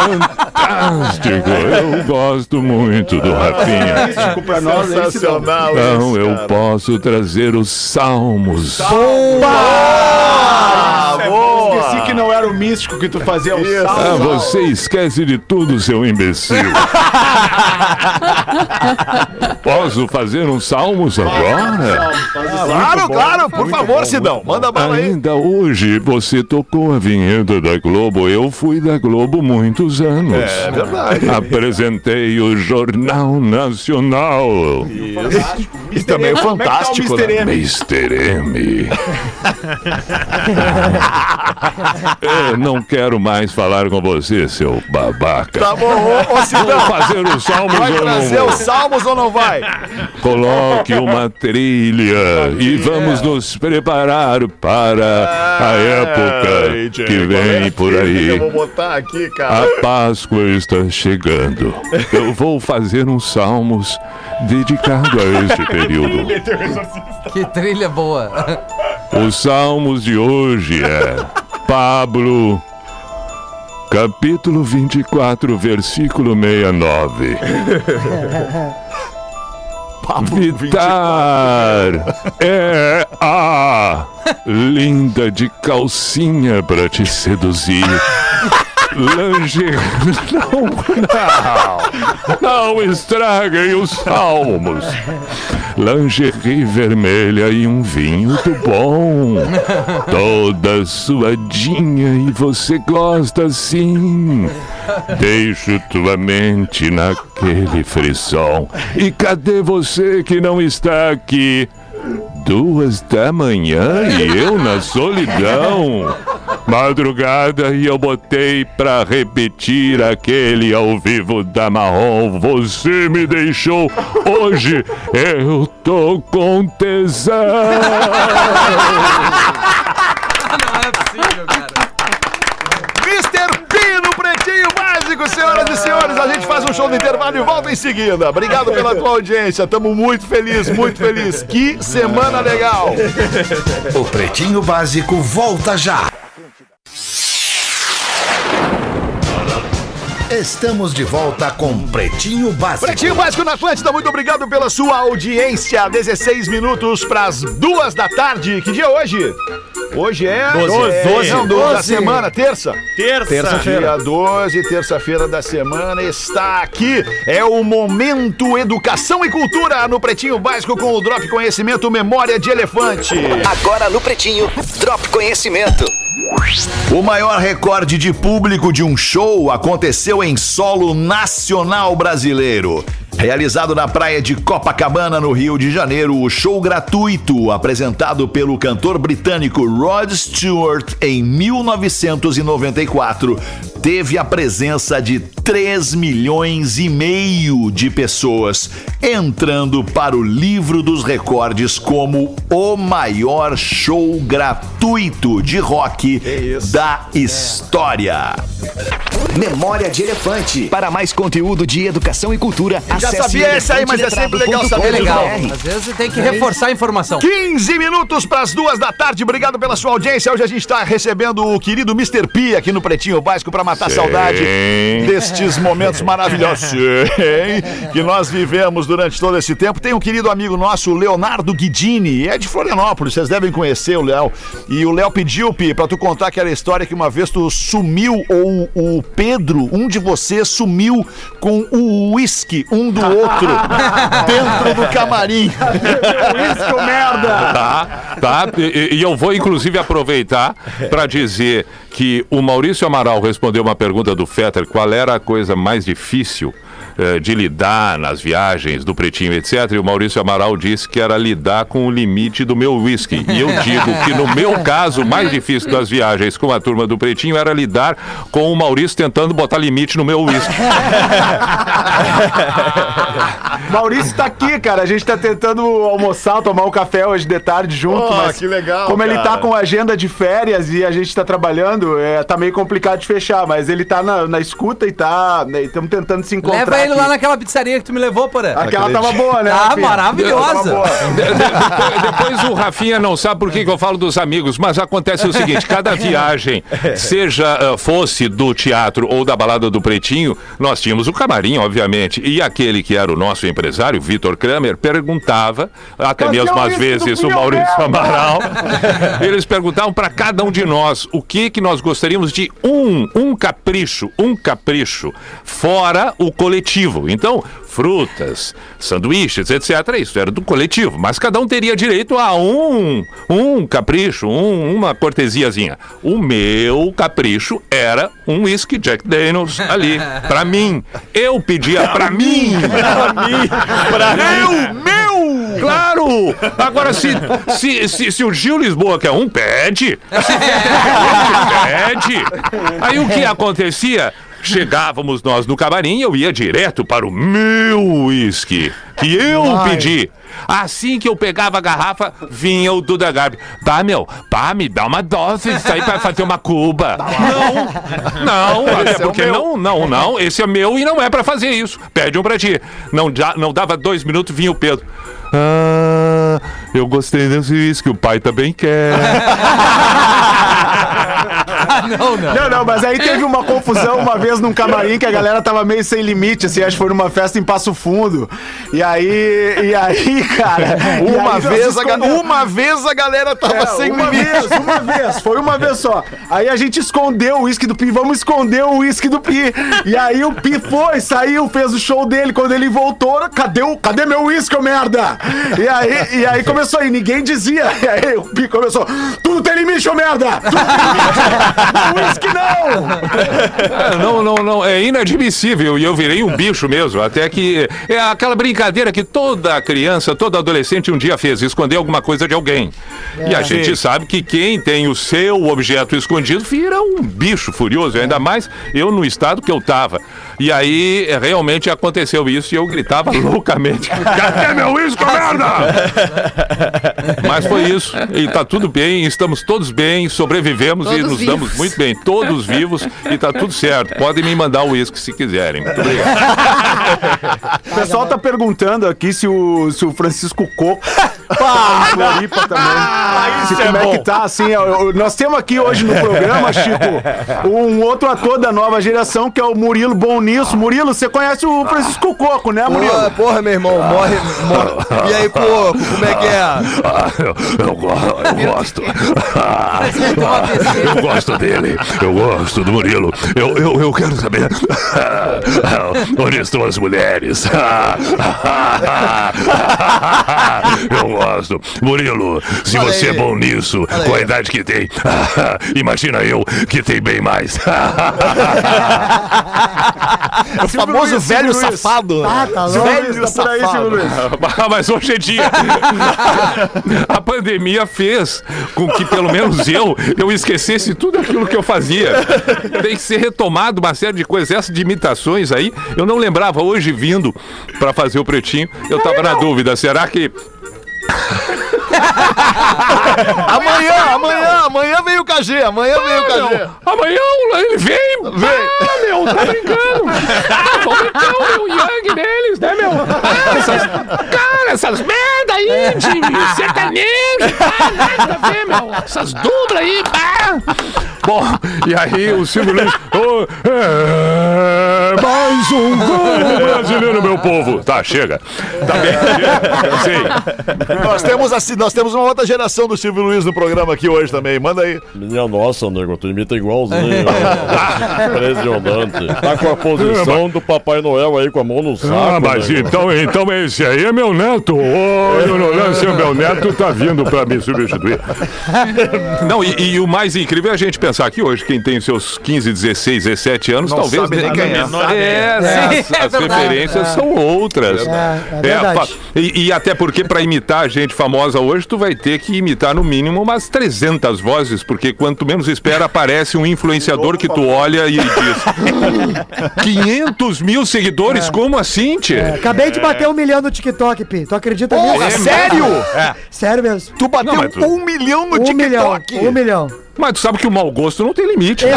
fantástico. Eu gosto muito do Rafinha. Hein, Sidão? Sensacional Então isso, eu posso trazer os salmos. Ah, boa. Esqueci que não era o místico que tu fazia o Ah, salve. você esquece de tudo, seu imbecil. *laughs* Posso fazer uns salmos agora? Claro, claro, por favor, Sidão. Manda bala aí. Ainda hoje você tocou a vinheta da Globo. Eu fui da Globo muitos anos. É verdade. Apresentei o Jornal Nacional. E também o Fantástico, é tá o né? Mr. M. *laughs* *laughs* *laughs* Eu não quero mais falar com você, seu babaca. Tá bom, ô, ô Sidão. Vou fazer os salmos Vai ou não trazer vou? os salmos ou não vai? Coloque uma trilha e vamos nos preparar para a época Ai, que vem é por aí. Eu vou botar aqui, cara. A Páscoa está chegando. Eu vou fazer uns salmos dedicado a este *laughs* período. Que trilha boa. Os salmos de hoje é Pablo, capítulo 24, versículo 69. *laughs* Vitar é a linda de calcinha pra te seduzir. *laughs* Lingerie. Não, não. Não estraguem os salmos. Lingerie vermelha e um vinho do bom. Toda suadinha e você gosta assim. Deixo tua mente naquele frisson. E cadê você que não está aqui? Duas da manhã e eu na solidão. Madrugada e eu botei pra repetir aquele ao vivo da Marrom. Você me deixou. Hoje eu tô com tesão. *laughs* Não é possível, cara. Mr. P no Pretinho Básico, senhoras e senhores. A gente faz um show no intervalo e volta em seguida. Obrigado pela tua audiência. Tamo muito feliz, muito feliz. Que semana legal. O Pretinho Básico volta já. Estamos de volta com Pretinho Básico. Pretinho Básico na Atlântida, muito obrigado pela sua audiência. 16 minutos pras duas da tarde. Que dia é hoje? Hoje é. Doze. É, Doze. Não, do- da Doze. semana, terça. Terça. Dia 12, terça-feira da semana, está aqui. É o Momento Educação e Cultura no Pretinho Básico com o Drop Conhecimento Memória de Elefante. Agora no Pretinho, Drop Conhecimento. O maior recorde de público de um show aconteceu em solo nacional brasileiro. Realizado na praia de Copacabana, no Rio de Janeiro, o show gratuito apresentado pelo cantor britânico Rod Stewart em 1994 teve a presença de 3 milhões e meio de pessoas, entrando para o livro dos recordes como o maior show gratuito de rock da história. Memória de Elefante. Para mais conteúdo de educação e cultura, Já sabia esse aí, mas é sempre legal saber É legal. Às vezes tem que reforçar a informação. 15 minutos para as duas da tarde. Obrigado pela sua audiência. Hoje a gente está recebendo o querido Mr. P aqui no Pretinho Básico para matar a saudade destes momentos maravilhosos *laughs* Sim, que nós vivemos durante todo esse tempo. Tem um querido amigo nosso, Leonardo Guidini, é de Florianópolis, vocês devem conhecer o Léo. E o Léo pediu, Pi, para tu contar aquela história que uma vez tu sumiu, ou o Pedro, um de vocês, sumiu com o uísque um do outro *laughs* dentro do camarim. Isso, merda! Tá, tá. E, e eu vou, inclusive, aproveitar para dizer que o Maurício Amaral respondeu uma pergunta do Fetter: qual era a coisa mais difícil eh, de lidar nas viagens do Pretinho, etc. E o Maurício Amaral disse que era lidar com o limite do meu whisky. E eu digo que, no meu caso, o mais difícil das viagens com a turma do Pretinho era lidar com o Maurício tentando botar limite no meu whisky. *laughs* Maurício tá aqui, cara. A gente tá tentando almoçar, tomar um café hoje de tarde junto. Oh, mas que legal, Como ele cara. tá com agenda de férias e a gente tá trabalhando, é, tá meio complicado de fechar. Mas ele tá na, na escuta e tá. Estamos tentando se encontrar. Leva lá naquela pizzaria que tu me levou, porra. Aquela tava boa, né? Ah, Rafinha? Maravilhosa. boa. De- de- depois, depois o Rafinha não sabe por que, que eu falo dos amigos, mas acontece o seguinte: cada viagem, seja eh, fosse do teatro ou da balada do Pretinho, nós tínhamos o camarim, obviamente. E aquele que era o nosso empresário, Vitor Kramer, perguntava, até Mas mesmo é às vezes o Maurício? Amaral, eles perguntavam para cada um de nós o que que nós gostaríamos de um, um capricho, um capricho, fora o coletivo. Então, frutas, sanduíches, etc. Isso era do coletivo, mas cada um teria direito a um, um capricho, um- uma cortesiazinha. O meu capricho era um whisky Jack Daniels ali, pra mim. Eu pedia pra mim. Pra mim. Pra meu, meu. Claro. Agora, se, se, se, se o Gil Lisboa quer um, pede. *laughs* Se pede. Aí o que acontecia? Chegávamos nós no camarim, eu ia direto para o meu uísque, que eu pedi. Assim que eu pegava a garrafa, vinha o Duda Garbi. Pá, meu, pá, me dá uma dose disso aí pra fazer uma cuba. Não, não, até é porque meu. não, não, não, esse é meu e não é pra fazer isso. Pede um pra ti. Não, já, não dava dois minutos, vinha o Pedro. Ah, eu gostei desse uísque, o pai também quer. *laughs* *laughs* não, não. Não, não, mas aí teve uma confusão uma vez num camarim que a galera tava meio sem limite, assim, acho que foi numa festa em Passo Fundo. E aí, e aí, cara. Uma aí vez, a, ga- escondemos- uma vez a galera tava É, sem uma limite. vez, uma vez, foi uma vez só. Aí a gente escondeu o uísque do Pi, vamos esconder o uísque do Pi. E aí o Pi foi, saiu, fez o show dele. Quando ele voltou, cadê, o, cadê meu uísque, ô merda? E aí, e aí começou aí, ninguém dizia. E aí o Pi começou, tudo tem limite, ô merda! Tudo tem limite! Uísque não! Ah, *laughs* não, não, não, é inadmissível e eu virei um bicho mesmo. Até que é aquela brincadeira que toda criança, todo adolescente um dia fez, esconder alguma coisa de alguém. e a gente sabe que quem tem o seu objeto escondido vira um bicho furioso, ainda mais eu no estado que eu tava. E aí é, realmente aconteceu isso e eu gritava *laughs* loucamente: Cadê meu uísque, merda? Mas foi isso. *laughs* E tá tudo bem, estamos todos bem, sobrevivemos e Todos nos vivos. damos muito bem, todos vivos e tá tudo certo. Podem me mandar o uísque se quiserem. Muito obrigado. *laughs* O pessoal tá perguntando aqui se o, se o Francisco Coco *laughs* tá em Floripa também. se como é, que tá, assim. eu- nós temos aqui hoje no programa, Chico, um outro ator da nova geração que é o Murilo Bom Nisso. Murilo, você conhece o Francisco Coco, né, Murilo? Porra, porra, meu irmão, morre, morre. E aí, Coco, como é que é? Ah, eu, eu go- eu gosto. Ah, eu gosto dele. Eu gosto do Murilo. Eu, eu, eu quero saber *laughs* onde estão as mulheres. *laughs* Eu gosto. Murilo, se Fala você é aí. bom nisso, Fala com a aí. idade que tem, *laughs* imagina eu que tem bem mais. *laughs* O famoso Luiz, velho Silvio Luiz. safado. Ah, tá louco. Velho, por aí, Silvio Luiz. Mas hoje em dia, a pandemia fez com que, pelo menos eu, eu esquecesse tudo aquilo que eu fazia. Tem que ser retomado uma série de coisas. Essas de imitações aí, eu não lembrava. Hoje, vindo para fazer o pretinho, eu tava na dúvida. Será que *laughs* Amanhã, amanhã, amanhã vem o KG, amanhã vem o KG. Meu, amanhã ele vem! Vem! Ah, meu, tá brincando! Ah, meter o Yang neles, né, meu? Ah, essas, cara, essas merda aí de sertanejo, pá, nada a ver, meu. Essas dublas aí, pá! Bom, e aí o Silvio Luiz. "Ô, é, mais um gol brasileiro, meu povo! Tá, chega. Tá bem, *laughs* chega. Sei. Nós temos, assim, nós temos uma outra geração do Silvio Luiz no programa aqui hoje também. Manda aí. Minha nossa, nego, tu imita igualzinho. *laughs* Impressionante. Tá com a posição do Papai Noel aí com a mão no saco. Ah, mas nego. então, então esse aí é meu neto. Ô, Dona Lância, meu neto tá vindo pra me substituir. *laughs* Não, e, e o mais incrível é a gente pensar que hoje, quem tem seus 15, 16, 17 anos, Não talvez. sabe nem quem é. menor é, as, as referências são outras. É, é verdade. fa- e, e até porque para imitar gente famosa hoje, tu vai ter que imitar no mínimo umas 300 vozes, porque quanto menos espera, aparece um influenciador que tu olha e diz: *laughs* 500 mil seguidores? Como assim, tio? É, acabei de bater um milhão no TikTok, Pi. Tu acredita nisso? Porra, sério? Sério mesmo. Tu bateu Não, tu- um milhão no Um milhão. TikTok. Um milhão. Mas tu sabe que o mau gosto não tem limite. *laughs*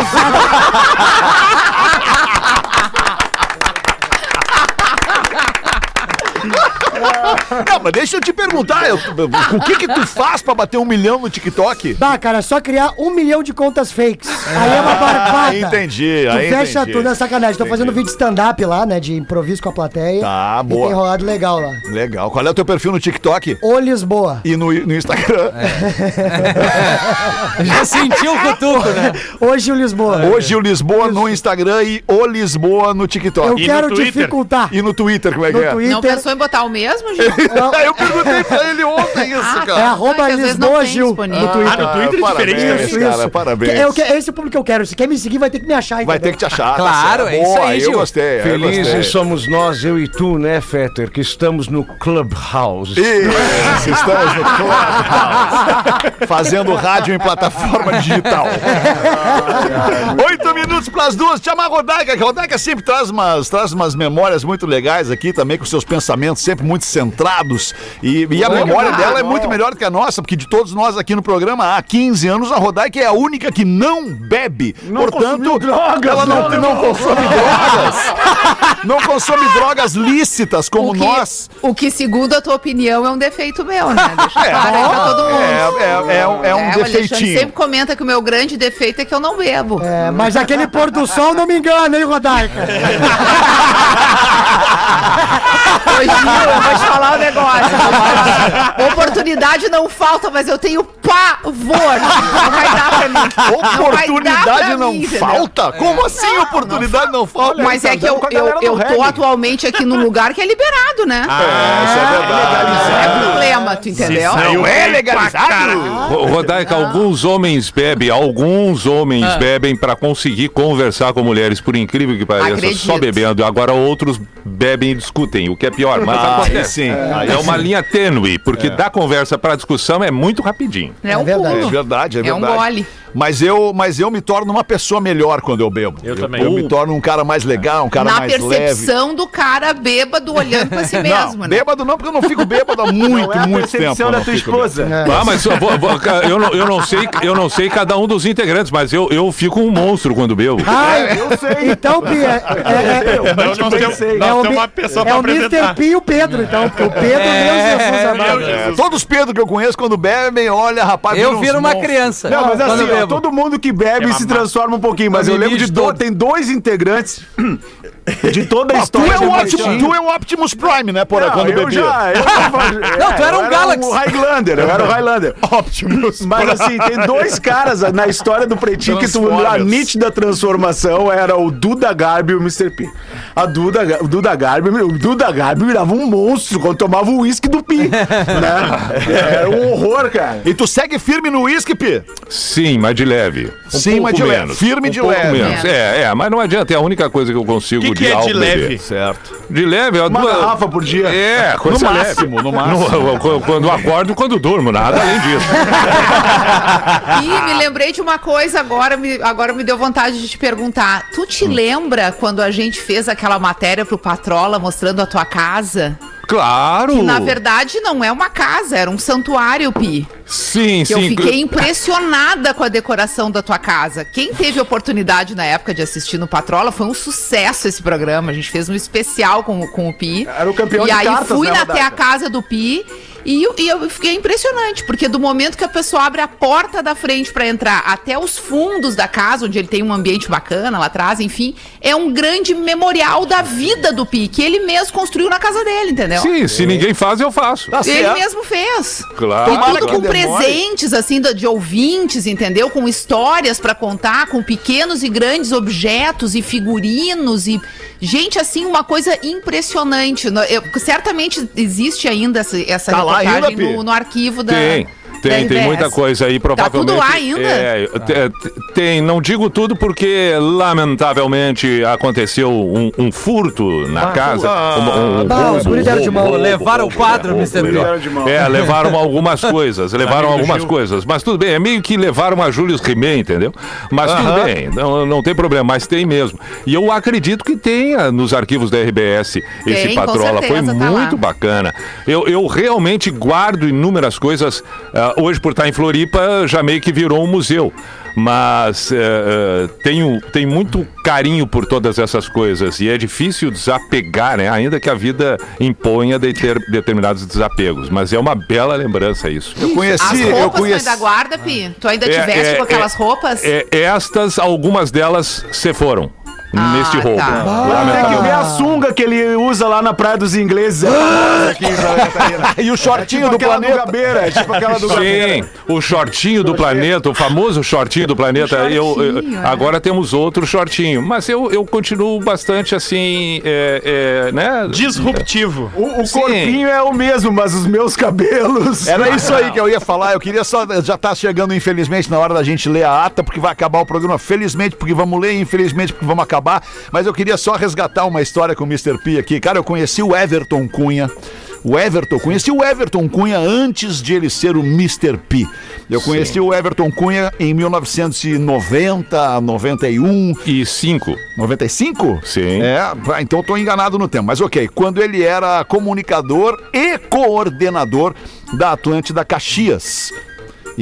Não, mas deixa eu te perguntar, eu- o que que tu faz pra bater um milhão no TikTok? Bah, cara, é só criar um milhão de contas fakes. Aí é uma barbada. entendi, Tu aí fecha entendi. tudo, é sacanagem. Tô fazendo vídeo de stand-up lá, né? De improviso com a plateia. Tá, E boa. tem rolado legal lá. Legal. Qual é o teu perfil no TikTok? Ô Lisboa. E no, no Instagram? *laughs* Já sentiu o cutuco, né? Hoje o Lisboa. Hoje o Lisboa no Instagram e o Lisboa no TikTok. Eu quero dificultar. E no Twitter, como é que No é? Twitter. Não pensou em botar o mesmo, Gil? *laughs* eu *laughs* perguntei pra ele ontem isso, Ah, cara. É arroba não Lisboa Gil no Twitter. Ah, no Twitter é Parabéns, diferente também, isso. cara, parabéns. Eu, que- esse é o público que eu quero. Se quer me seguir, vai ter que me achar, Vai entendeu? ter que te achar. tá Claro, certo. é isso aí, Eu Gil. gostei. eu gostei. Felizes somos nós, eu e tu, né, Fetter, que estamos no Clubhouse. Isso, estamos no Clubhouse. Fazendo rádio em plataforma digital. *laughs* Oito minutos para as duas. Chama a Rodaica, que a Rodaica sempre traz umas, traz umas memórias muito legais aqui também, com seus pensamentos sempre muito centrados. E, e a memória dela é muito melhor do que a nossa, porque de todos nós aqui no programa há 15 anos, a Rodaica é a única que não bebe. Portanto, ela não, não consome drogas. *laughs* Não consome drogas lícitas como o que, nós. O que, segundo a tua opinião, é um defeito meu, né? *laughs* Deixa claro aí pra todo mundo. É, é, é, um- é um o Alexandre defeitinho. sempre comenta que o meu grande defeito é que eu não bebo. É, mas aquele pôr do sol não me engana, hein, Rodaica? *laughs* Eu vou te falar um negócio. *laughs* Oportunidade não falta, mas eu tenho pavor. Não vai dar pra mim. Não Oportunidade pra não mim, entendeu? falta? Como assim oportunidade não, falta? Mas é que eu, eu, eu tô atualmente aqui num lugar que é liberado, né? É, isso é verdade. Não é problema, tu entendeu? Não é legalizado? Ro- Rodaica, alguns homens bebem, alguns homens Ah. bebem pra conseguir conversar com mulheres, por incrível que pareça, Acredito. só bebendo. Agora outros bebem e discutem, o que é pior. Mas Ah, *laughs* aí sim, aí é uma sim. linha tênue, porque da conversa pra discussão é muito rapidinho. É um verdade. É pulo. verdade, é É um verdade. gole. Mas eu, mas eu me torno uma pessoa melhor quando eu bebo. Eu, também. Eu me torno um cara mais legal, um cara Na mais leve. percepção do cara bêbado olhando pra si *laughs* mesmo, não, né? bêbado não, porque eu não fico bêbado há muito, Não é a muito tempo. percepção eu da não tua esposa. Ah, mas eu, vou- vou- eu não, eu, não sei, eu não sei cada um dos integrantes, mas eu, eu fico um monstro quando bebo. Ai, eu sei. Então, Pia, é, é, é, nós o, temos Mi- uma pessoa é pra o Mr. P e o Pedro, então. Porque o Pedro, meu Jesus amado. É, todos os Pedro que eu conheço, quando bebem, olha, rapaz, Eu viro uma monstros. criança. Não, mas assim, bebo. todo mundo que bebe É se transforma um pouquinho, mas Eu eu lembro de do, tem dois integrantes *clears throat* *laughs* de toda a Ah, tu, história. é um Optimus, tu é um Optimus Prime, né, Porã, Não, quando eu bebia. já, eu tava- *laughs* Não, tu era um eu Galaxy. o Highlander, eu era o Highlander. *laughs* Optimus Mas assim, tem dois caras na história do Pretinho que tu, a nítida transformação era o Duda Garbi e o Mr. P. A Duda, o Duda Garbi, o Duda Garbi virava um monstro quando tomava o uísque do Pi, né? Era um horror, cara. E tu segue firme no uísque, Pi? Sim, mas de leve. Um Sim, pouco mas de leve. Firme um de leve. menos. É, é, mas não adianta, é a única coisa que eu consigo O que, que de é de leve? beber. Certo. De leve, Uma garrafa por dia. É, coisa No leve. máximo, no máximo. No- quando- acordo e quando durmo, nada além disso. *laughs* Ih, me lembrei de uma coisa agora, me, agora me deu vontade de te perguntar. Tu te Hum. lembra quando a gente fez aquela matéria pro Patrola mostrando a tua casa? Claro! Que na verdade não é uma casa, era um santuário, Pi. Sim, Que sim. eu fiquei impressionada com a decoração da tua casa. Quem teve oportunidade na época de assistir no Patrola foi um sucesso esse programa. A gente fez um especial com, com o Pi. Era o campeão E de aí cartas, fui né, até a casa do Pi e, eu- e eu fiquei impressionante, porque do momento que a pessoa abre a porta da frente pra entrar até os fundos da casa, onde ele tem um ambiente bacana lá atrás, enfim, é um grande memorial da vida do Pi, que ele mesmo construiu na casa dele, entendeu? Sim, se ninguém faz, eu faço. Tá Ele certo. mesmo fez. Claro. E tudo com presentes, assim, de de ouvintes, entendeu? Com histórias pra contar, com pequenos e grandes objetos e figurinos e. Gente, assim, uma coisa impressionante. Eu- certamente existe ainda essa, essa Tá reportagem ainda, no, no arquivo da. Tem. Tem, tem muita coisa aí, provavelmente. tudo lá ainda? É, te- tem, não digo tudo porque, lamentavelmente, aconteceu um, um furto na casa. Um, um, Bah, os guri deram de mão. Levaram o quadro, Mr. Mão. É, *laughs* levaram algumas coisas, levaram algumas coisas. Mas tudo bem, é meio que levaram a Július Rimet, entendeu? Mas tudo bem, não, não tem problema, mas tem mesmo. E eu acredito que tenha nos arquivos da RBS esse Tem, Patrola. Foi certeza, tá muito lá. bacana. Eu, eu realmente guardo inúmeras coisas. ah, ah, hoje, por estar em Floripa, já meio que virou um museu. Mas eh, tenho, tenho muito carinho por todas essas coisas e é difícil desapegar, né? Ainda que a vida imponha de ter determinados desapegos. Mas é uma bela lembrança isso. Eu As conheci, roupas eu tu conheci. ainda guarda, Pi? Tu ainda te É, veste é, com aquelas é, roupas? É, estas, algumas delas se foram Ah, neste roubo. tá. Tem que ver a sunga que ele usa lá na Praia dos Ingleses. É Catarina. *laughs* E o shortinho tipo do planeta. do Gabeira, é tipo aquela do Gabeira. Sim, o shortinho do planeta, o famoso shortinho do planeta. eu, eu- shortinho, é. agora temos outro shortinho, mas eu, eu continuo bastante assim, é, é, né? Disruptivo. O, o corpinho é o mesmo, mas os meus cabelos. Era *laughs* isso aí que eu ia falar. Eu queria só. Já tá chegando, infelizmente, na hora da gente ler a ata, porque vai acabar o programa. Felizmente, porque vamos ler, infelizmente, porque vamos acabar. Mas eu queria só resgatar uma história com o Mr. P aqui. Cara, eu conheci o Everton Cunha. O Everton, conheci o Everton Cunha antes de ele ser o Mr. P. Eu conheci o Everton Cunha em 1990, 91. E cinco. 95? Sim. É, então tô enganado no tempo. Mas ok, quando ele era comunicador e coordenador da Atlântida Caxias.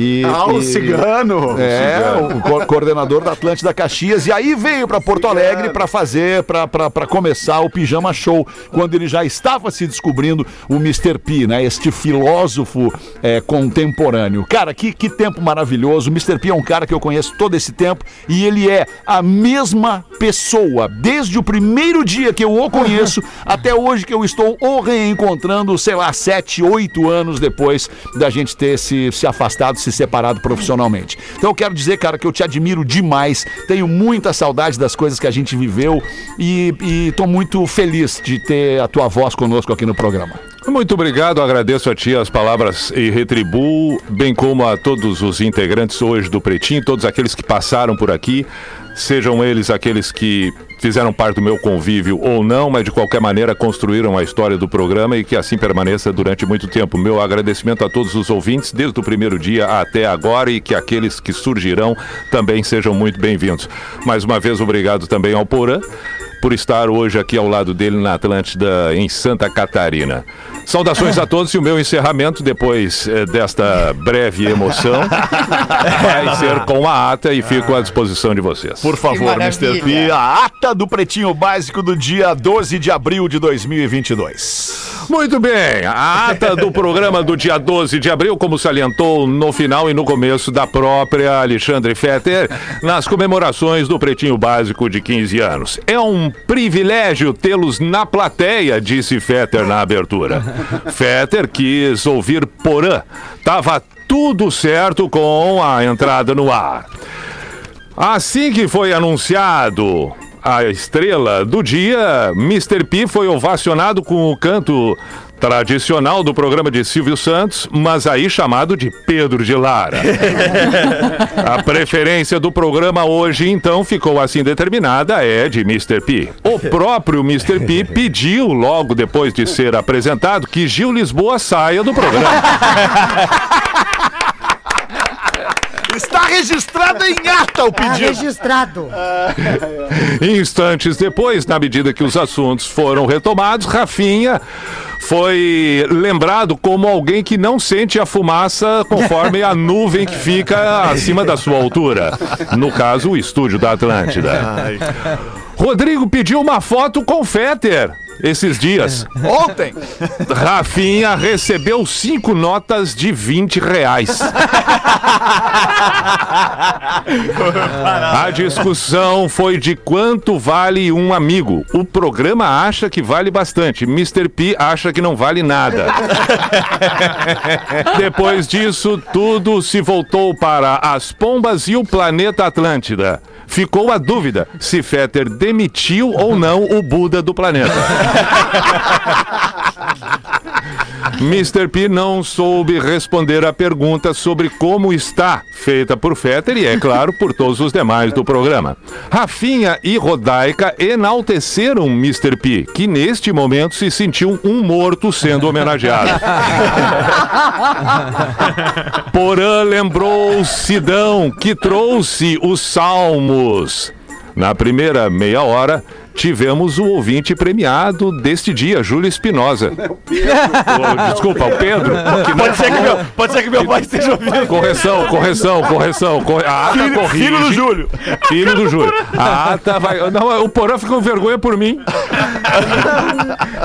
E, Ah, o e- cigano. É, o co- coordenador da Atlântida Caxias. E aí veio para Porto Alegre para fazer, para começar o Pijama Show, quando ele já estava se descobrindo o Mr. P, né? Este filósofo é, contemporâneo. Cara, que, que tempo maravilhoso. O Mr. P é um cara que eu conheço todo esse tempo e ele é a mesma pessoa. Desde o primeiro dia que eu o conheço *laughs* até hoje que eu estou o reencontrando, sei lá, sete, oito anos depois da gente ter se, se afastado, se separado profissionalmente. Então eu quero dizer, cara, que eu te admiro demais. Tenho muita saudade das coisas que a gente viveu e, e tô muito feliz de ter a tua voz conosco aqui no programa. Muito obrigado, agradeço a ti as palavras e retribuo, bem como a todos os integrantes hoje do Pretinho, todos aqueles que passaram por aqui, sejam eles aqueles que fizeram parte do meu convívio ou não, mas de qualquer maneira construíram a história do programa e que assim permaneça durante muito tempo. Meu agradecimento a todos os ouvintes, desde o primeiro dia até agora, e que aqueles que surgirão também sejam muito bem-vindos. Mais uma vez, obrigado também ao Porã por estar hoje aqui ao lado dele na Atlântida, em Santa Catarina. Saudações a todos e o meu encerramento, depois eh, desta breve emoção, *laughs* vai ser com a ata e fico à disposição de vocês. Por favor, Mr. P, a ata do Pretinho Básico do dia 12 de abril de 2022. Muito bem, a ata do programa do dia 12 de abril, como salientou no final e no começo da própria Alexandre Fetter, nas comemorações do Pretinho Básico de 15 anos. É um privilégio tê-los na plateia, disse Fetter na abertura. Fetter quis ouvir Porã. Tava tudo certo com a entrada no ar. Assim que foi anunciado a estrela do dia, Mr. P foi ovacionado com o canto tradicional do programa de Silvio Santos, mas aí chamado de Pedro de Lara. *laughs* A preferência do programa hoje, então, ficou assim determinada, é de Mr. P. O próprio Mr. P pediu, logo depois de ser apresentado, que Gil Lisboa saia do programa. *laughs* Está registrado em ata o pedido. registrado. *laughs* Instantes depois, na medida que os assuntos foram retomados, Rafinha foi lembrado como alguém que não sente a fumaça conforme a nuvem que fica acima da sua altura. No caso, o estúdio da Atlântida. Rodrigo pediu uma foto com Fetter esses dias. *laughs* Ontem. Rafinha recebeu cinco notas de 20 reais. A discussão foi de quanto vale um amigo. O programa acha que vale bastante. Mr. P acha que não vale nada. *laughs* Depois disso, tudo se voltou para as pombas e o planeta Atlântida. Ficou a dúvida se Fetter demitiu ou não o Buda do planeta. *laughs* Mr. P não soube responder a pergunta sobre como está, feita por Fetter e, é claro, por todos os demais do programa. Rafinha e Rodaica enalteceram Mr. P, que neste momento se sentiu um morto sendo homenageado. *laughs* Porã lembrou Sidão, que trouxe os salmos. Na primeira meia hora, tivemos o ouvinte premiado deste dia, Júlio Espinosa. Oh, Desculpa, o Pedro. que não- Pode ser que meu, pode ser que meu pai esteja ouvindo. Correção, correção, correção. corre- A ata Filho- corrige. filho do Júlio. Filho do Júlio. A ata vai. Não, o Porã ficou com vergonha por mim.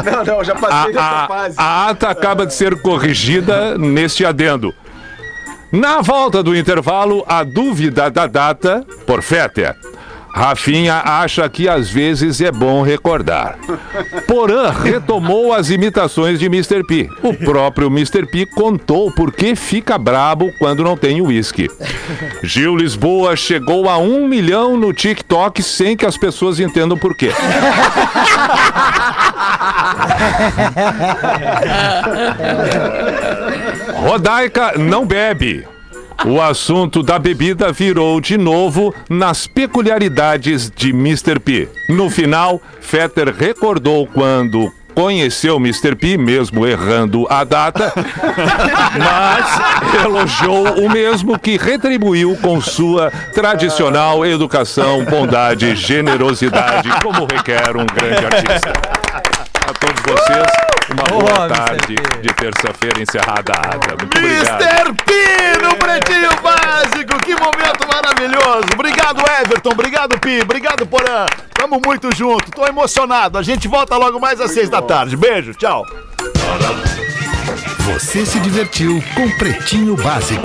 Não, não, já A, passei dessa fase. a ata acaba de ser corrigida neste adendo. Na volta do intervalo, a dúvida da data por Fetter. Rafinha acha que às vezes é bom recordar. Porã retomou as imitações de Mr. P. O próprio Mr. P contou por que fica brabo quando não tem uísque. Gil Lisboa chegou a um milhão no TikTok sem que as pessoas entendam por quê. *laughs* Rodaica não bebe. O assunto da bebida virou de novo nas peculiaridades de Mr. P. No final, Fetter recordou quando conheceu Mr. P, mesmo errando a data, *laughs* mas elogiou o mesmo que retribuiu com sua tradicional educação, bondade e generosidade, como requer um grande artista. A todos vocês, uma boa Boa, tarde de terça-feira encerrada a ata. Muito obrigado. Mr. P no Pretinho Básico, que momento maravilhoso. Obrigado, Everton. Obrigado, Pi. Obrigado, Porã. Tamo muito junto. Tô emocionado. A gente volta logo mais às seis da tarde. Beijo, tchau. Você se divertiu com Pretinho Básico.